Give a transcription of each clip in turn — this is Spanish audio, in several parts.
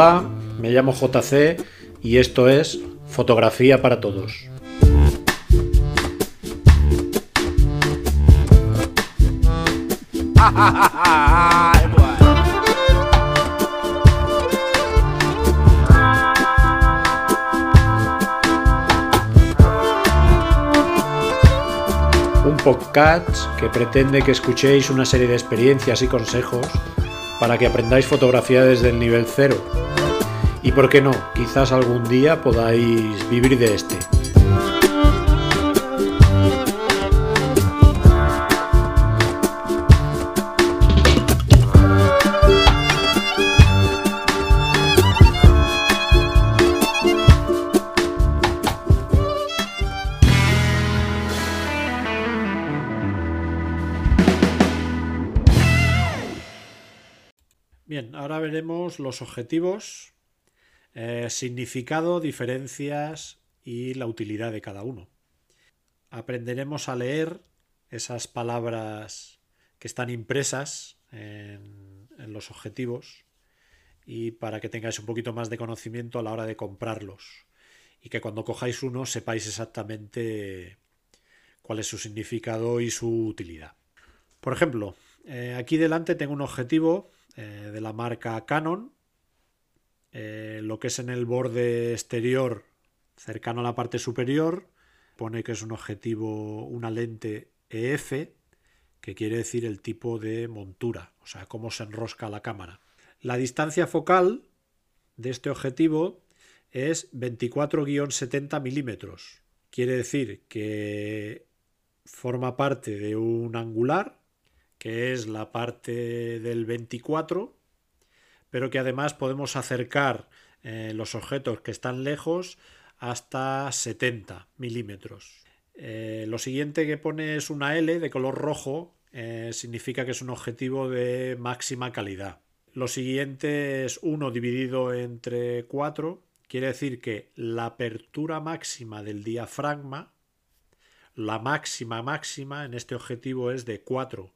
Hola, me llamo JC y esto es Fotografía para Todos. Un podcast que pretende que escuchéis una serie de experiencias y consejos para que aprendáis fotografía desde el nivel cero. Y por qué no, quizás algún día podáis vivir de este. Bien, ahora veremos los objetivos, eh, significado, diferencias y la utilidad de cada uno. Aprenderemos a leer esas palabras que están impresas en, los objetivos y para que tengáis un poquito más de conocimiento a la hora de comprarlos y que cuando cojáis uno sepáis exactamente cuál es su significado y su utilidad. Por ejemplo, eh, aquí delante tengo un objetivo eh, de la marca Canon. Eh, lo que es en el borde exterior, cercano a la parte superior, pone que es un objetivo, una lente EF, que quiere decir el tipo de montura, o sea, cómo se enrosca la cámara. La distancia focal de este objetivo es 24-70 milímetros. Quiere decir que forma parte de un angular que es la parte del 24, pero que además podemos acercar eh, los objetos que están lejos hasta 70 milímetros. Eh, lo siguiente que pone es una L de color rojo, eh, significa que es un objetivo de máxima calidad. Lo siguiente es 1 dividido entre 4, quiere decir que la apertura máxima del diafragma, la máxima máxima en este objetivo es de 4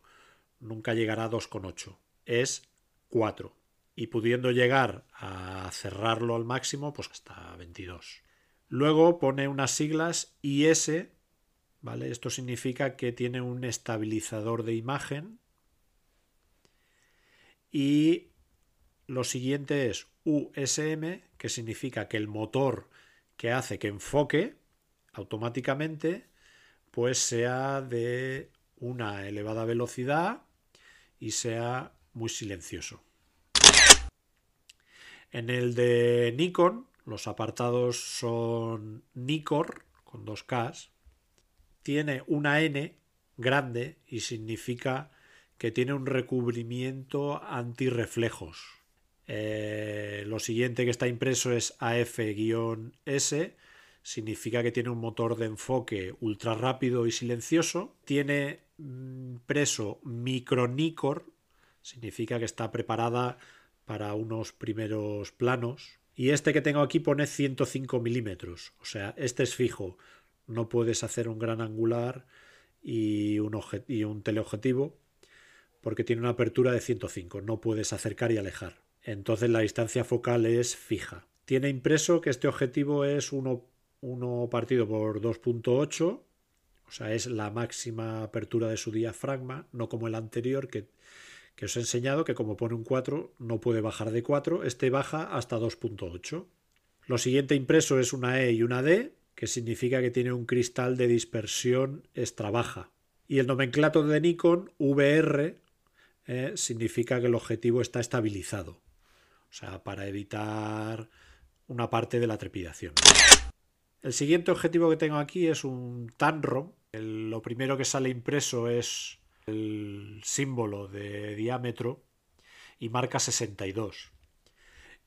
nunca llegará a 2,8. Es 4. Y pudiendo llegar a cerrarlo al máximo, pues hasta 22. Luego pone unas siglas IS, ¿vale? Esto significa que tiene un estabilizador de imagen. Y lo siguiente es USM, que significa que el motor que hace que enfoque automáticamente, pues sea de una elevada velocidad y sea muy silencioso. En el de Nikon, los apartados son Nikor, con dos Ks. Tiene una N grande y significa que tiene un recubrimiento antirreflejos. Eh, lo siguiente que está impreso es AF-S, significa que tiene un motor de enfoque ultra rápido y silencioso. Tiene preso micronicor, significa que está preparada para unos primeros planos. Y este que tengo aquí pone 105 milímetros, o sea, este es fijo. No puedes hacer un gran angular y un, teleobjetivo porque tiene una apertura de 105, no puedes acercar y alejar. Entonces la distancia focal es fija. Tiene impreso que este objetivo es 1 partido por 2.8 o sea, es la máxima apertura de su diafragma, no como el anterior que, os he enseñado, que como pone un 4 no puede bajar de 4, este baja hasta 2.8. Lo siguiente impreso es una E y una D, que significa que tiene un cristal de dispersión extra baja. Y el nomenclato de Nikon, VR, eh, significa que el objetivo está estabilizado. O sea, para evitar una parte de la trepidación. El siguiente objetivo que tengo aquí es un Tanrom, lo primero que sale impreso es el símbolo de diámetro y marca 62.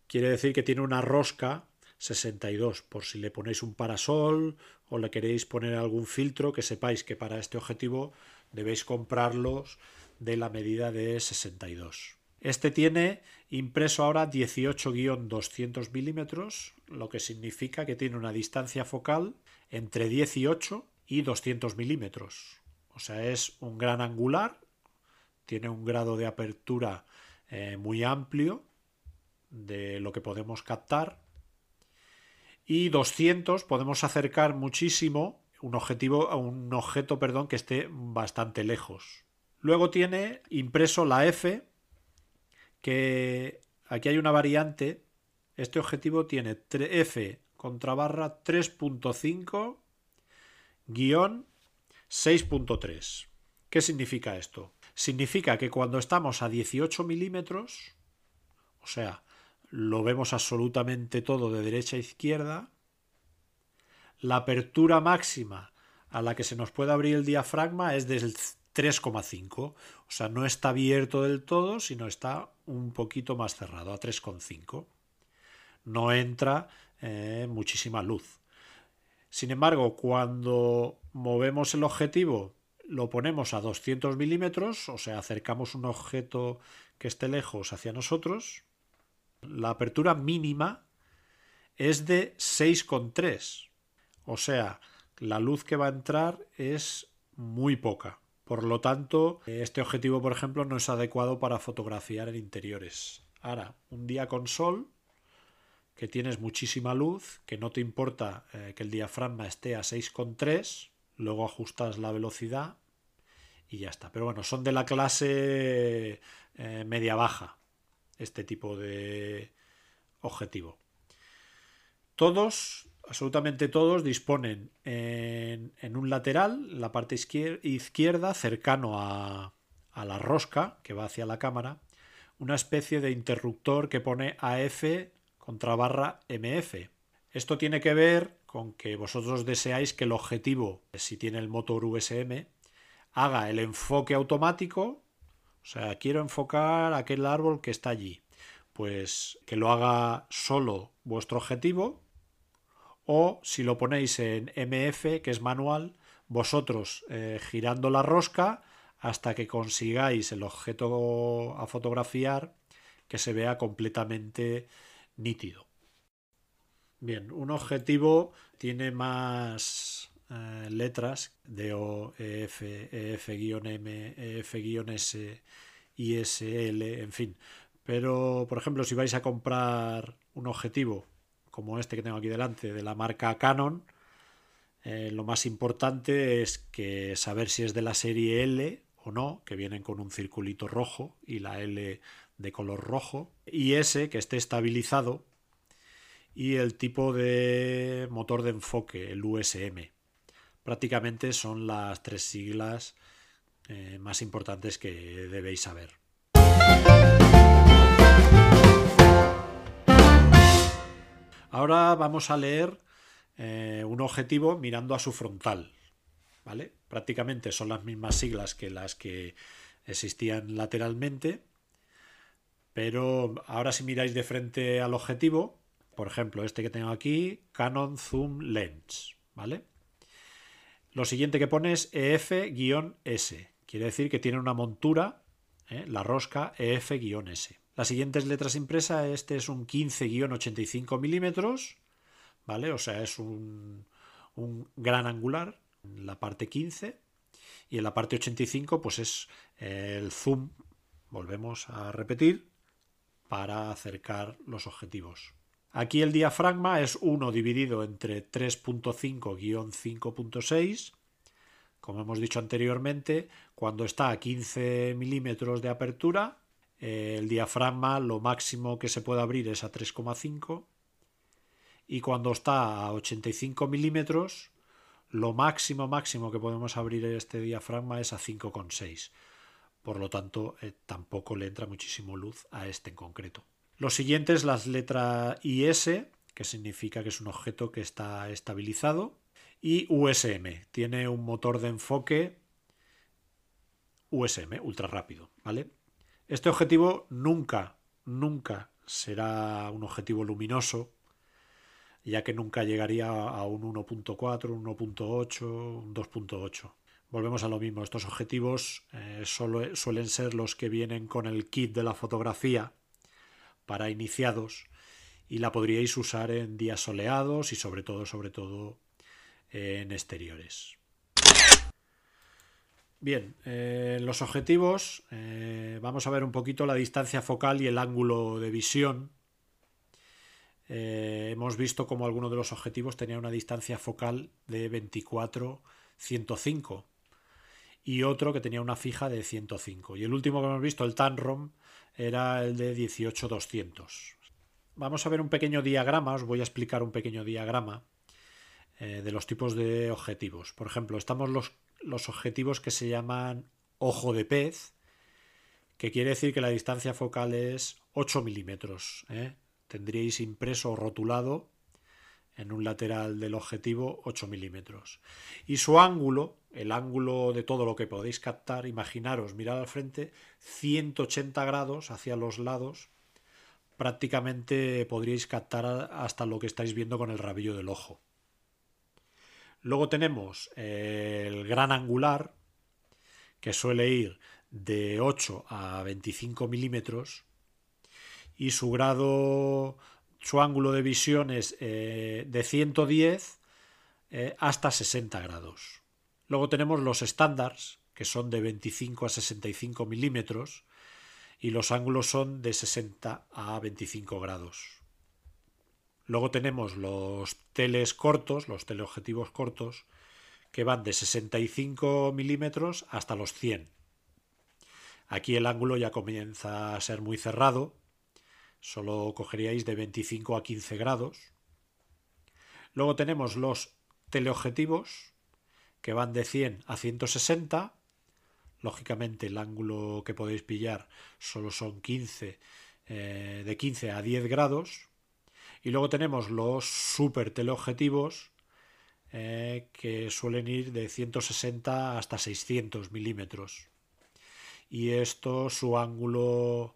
Quiere decir que tiene una rosca 62 por si le ponéis un parasol o le queréis poner algún filtro que sepáis que para este objetivo debéis comprarlos de la medida de 62. Este tiene impreso ahora 18-200 milímetros, lo que significa que tiene una distancia focal entre 18 y 200 milímetros. O sea, es un gran angular, tiene un grado de apertura eh, muy amplio, de lo que podemos captar. Y 200 podemos acercar muchísimo un objetivo a un objeto, perdón, que esté bastante lejos. Luego tiene impreso la F, que aquí hay una variante. Este objetivo tiene F contra barra 3.5 guion 6.3. ¿Qué significa esto? Significa que cuando estamos a 18 milímetros, o sea, lo vemos absolutamente todo de derecha a izquierda, la apertura máxima a la que se nos puede abrir el diafragma es del 3,5. O sea, no está abierto del todo, sino está un poquito más cerrado, a 3,5. No entra eh, muchísima luz. Sin embargo, cuando movemos el objetivo, lo ponemos a 200 milímetros, o sea, acercamos un objeto que esté lejos hacia nosotros, la apertura mínima es de 6,3. O sea, la luz que va a entrar es muy poca. Por lo tanto, este objetivo, por ejemplo, no es adecuado para fotografiar en interiores. Ahora, un día con sol, que tienes muchísima luz, que no te importa eh, que el diafragma esté a 6,3, luego ajustas la velocidad y ya está. Pero bueno, son de la clase eh, media-baja este tipo de objetivo. Todos absolutamente todos disponen en, un lateral, la parte izquierda, cercano a, a, la rosca que va hacia la cámara, una especie de interruptor que pone AF contra barra MF. Esto tiene que ver con que vosotros deseáis que el objetivo, si tiene el motor USM, haga el enfoque automático, o sea, quiero enfocar aquel árbol que está allí, pues que lo haga solo vuestro objetivo o si lo ponéis en MF, que es manual, vosotros eh, girando la rosca hasta que consigáis el objeto a fotografiar que se vea completamente nítido. Bien, un objetivo tiene más eh, letras de O, EF, EF-M, EF-S, ISL, en fin. Pero, por ejemplo, si vais a comprar un objetivo como este que tengo aquí delante, de la marca Canon, eh, lo más importante es saber si es de la serie L o no, que vienen con un circulito rojo y la L de color rojo, y S que esté estabilizado, y el tipo de motor de enfoque, el USM. Prácticamente son las tres siglas eh, más importantes que debéis saber. Ahora vamos a leer eh, un objetivo mirando a su frontal. ¿vale? Prácticamente son las mismas siglas que las que existían lateralmente, pero ahora si miráis de frente al objetivo, por ejemplo, este que tengo aquí, Canon Zoom Lens, ¿vale? Lo siguiente que pone es EF-S, quiere decir que tiene una montura, ¿eh? la rosca EF-S. Las siguientes letras impresas, este es un 15-85 milímetros, ¿vale? O sea, es un, gran angular, en la parte 15, y en la parte 85, pues es el zoom, volvemos a repetir, para acercar los objetivos. Aquí el diafragma es 1 dividido entre 3.5-5.6. Como hemos dicho anteriormente, cuando está a 15 milímetros de apertura, eh, el diafragma lo máximo que se puede abrir es a 3,5 y cuando está a 85 milímetros lo máximo máximo que podemos abrir este diafragma es a 5,6 por lo tanto eh, tampoco le entra muchísimo luz a este en concreto. Lo siguiente es las letras IS que significa que es un objeto que está estabilizado y USM tiene un motor de enfoque USM ultra rápido vale este objetivo nunca, nunca será un objetivo luminoso, ya que nunca llegaría a un 1.4, un 1.8, un 2.8. Volvemos a lo mismo, estos objetivos eh, solo, suelen ser los que vienen con el kit de la fotografía para iniciados y la podríais usar en días soleados y sobre todo, sobre todo en exteriores. Bien, eh, los objetivos, eh, vamos a ver un poquito la distancia focal y el ángulo de visión. Eh, hemos visto como alguno de los objetivos tenía una distancia focal de 24-105 y otro que tenía una fija de 105. Y el último que hemos visto, el Tanrom, era el de 18-200. Vamos a ver un pequeño diagrama, os voy a explicar un pequeño diagrama eh, de los tipos de objetivos. Por ejemplo, estamos los, los objetivos que se llaman ojo de pez, que quiere decir que la distancia focal es 8 milímetros. ¿eh? Tendríais impreso o rotulado en un lateral del objetivo 8 milímetros. Y su ángulo, el ángulo de todo lo que podéis captar, imaginaros, mirad al frente, 180 grados hacia los lados, prácticamente podríais captar hasta lo que estáis viendo con el rabillo del ojo. Luego tenemos el gran angular, que suele ir de 8 a 25 milímetros, y su grado su ángulo de visión es eh, de 110 eh, hasta 60 grados. Luego tenemos los estándares, que son de 25 a 65 milímetros, y los ángulos son de 60 a 25 grados. Luego tenemos los teles cortos, los teleobjetivos cortos, que van de 65 milímetros hasta los 100. Aquí el ángulo ya comienza a ser muy cerrado, solo cogeríais de 25 a 15 grados. Luego tenemos los teleobjetivos que van de 100 a 160. Lógicamente el ángulo que podéis pillar solo son 15, eh, de 15 a 10 grados. Y luego tenemos los super teleobjetivos eh, que suelen ir de 160 hasta 600 milímetros. Y esto su ángulo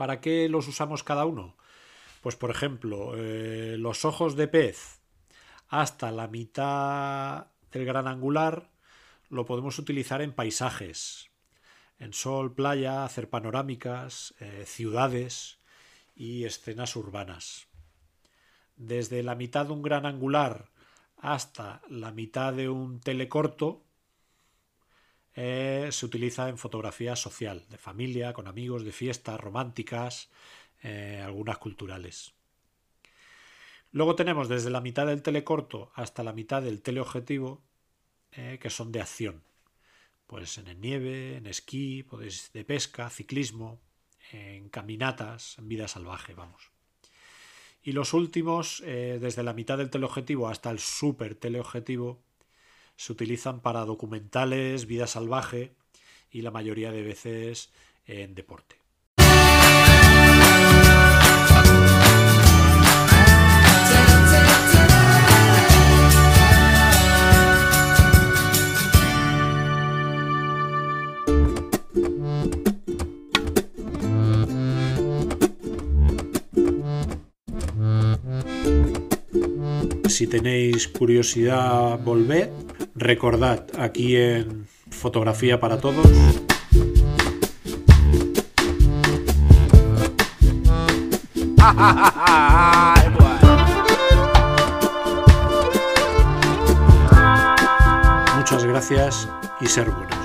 ¿Para qué los usamos cada uno? Pues por ejemplo, eh, los ojos de pez hasta la mitad del gran angular lo podemos utilizar en paisajes, en sol, playa, hacer panorámicas, eh, ciudades y escenas urbanas. Desde la mitad de un gran angular hasta la mitad de un telecorto eh, se utiliza en fotografía social, de familia, con amigos, de fiestas románticas, eh, algunas culturales. Luego tenemos desde la mitad del telecorto hasta la mitad del teleobjetivo, eh, que son de acción. Pues en el nieve, en esquí, podéis de pesca, ciclismo, en caminatas, en vida salvaje, vamos. Y los últimos, desde la mitad del teleobjetivo hasta el super teleobjetivo, se utilizan para documentales, vida salvaje y la mayoría de veces en deporte. Si tenéis curiosidad, volved Recordad, aquí en Fotografía para Todos. Muchas gracias y ser buenos.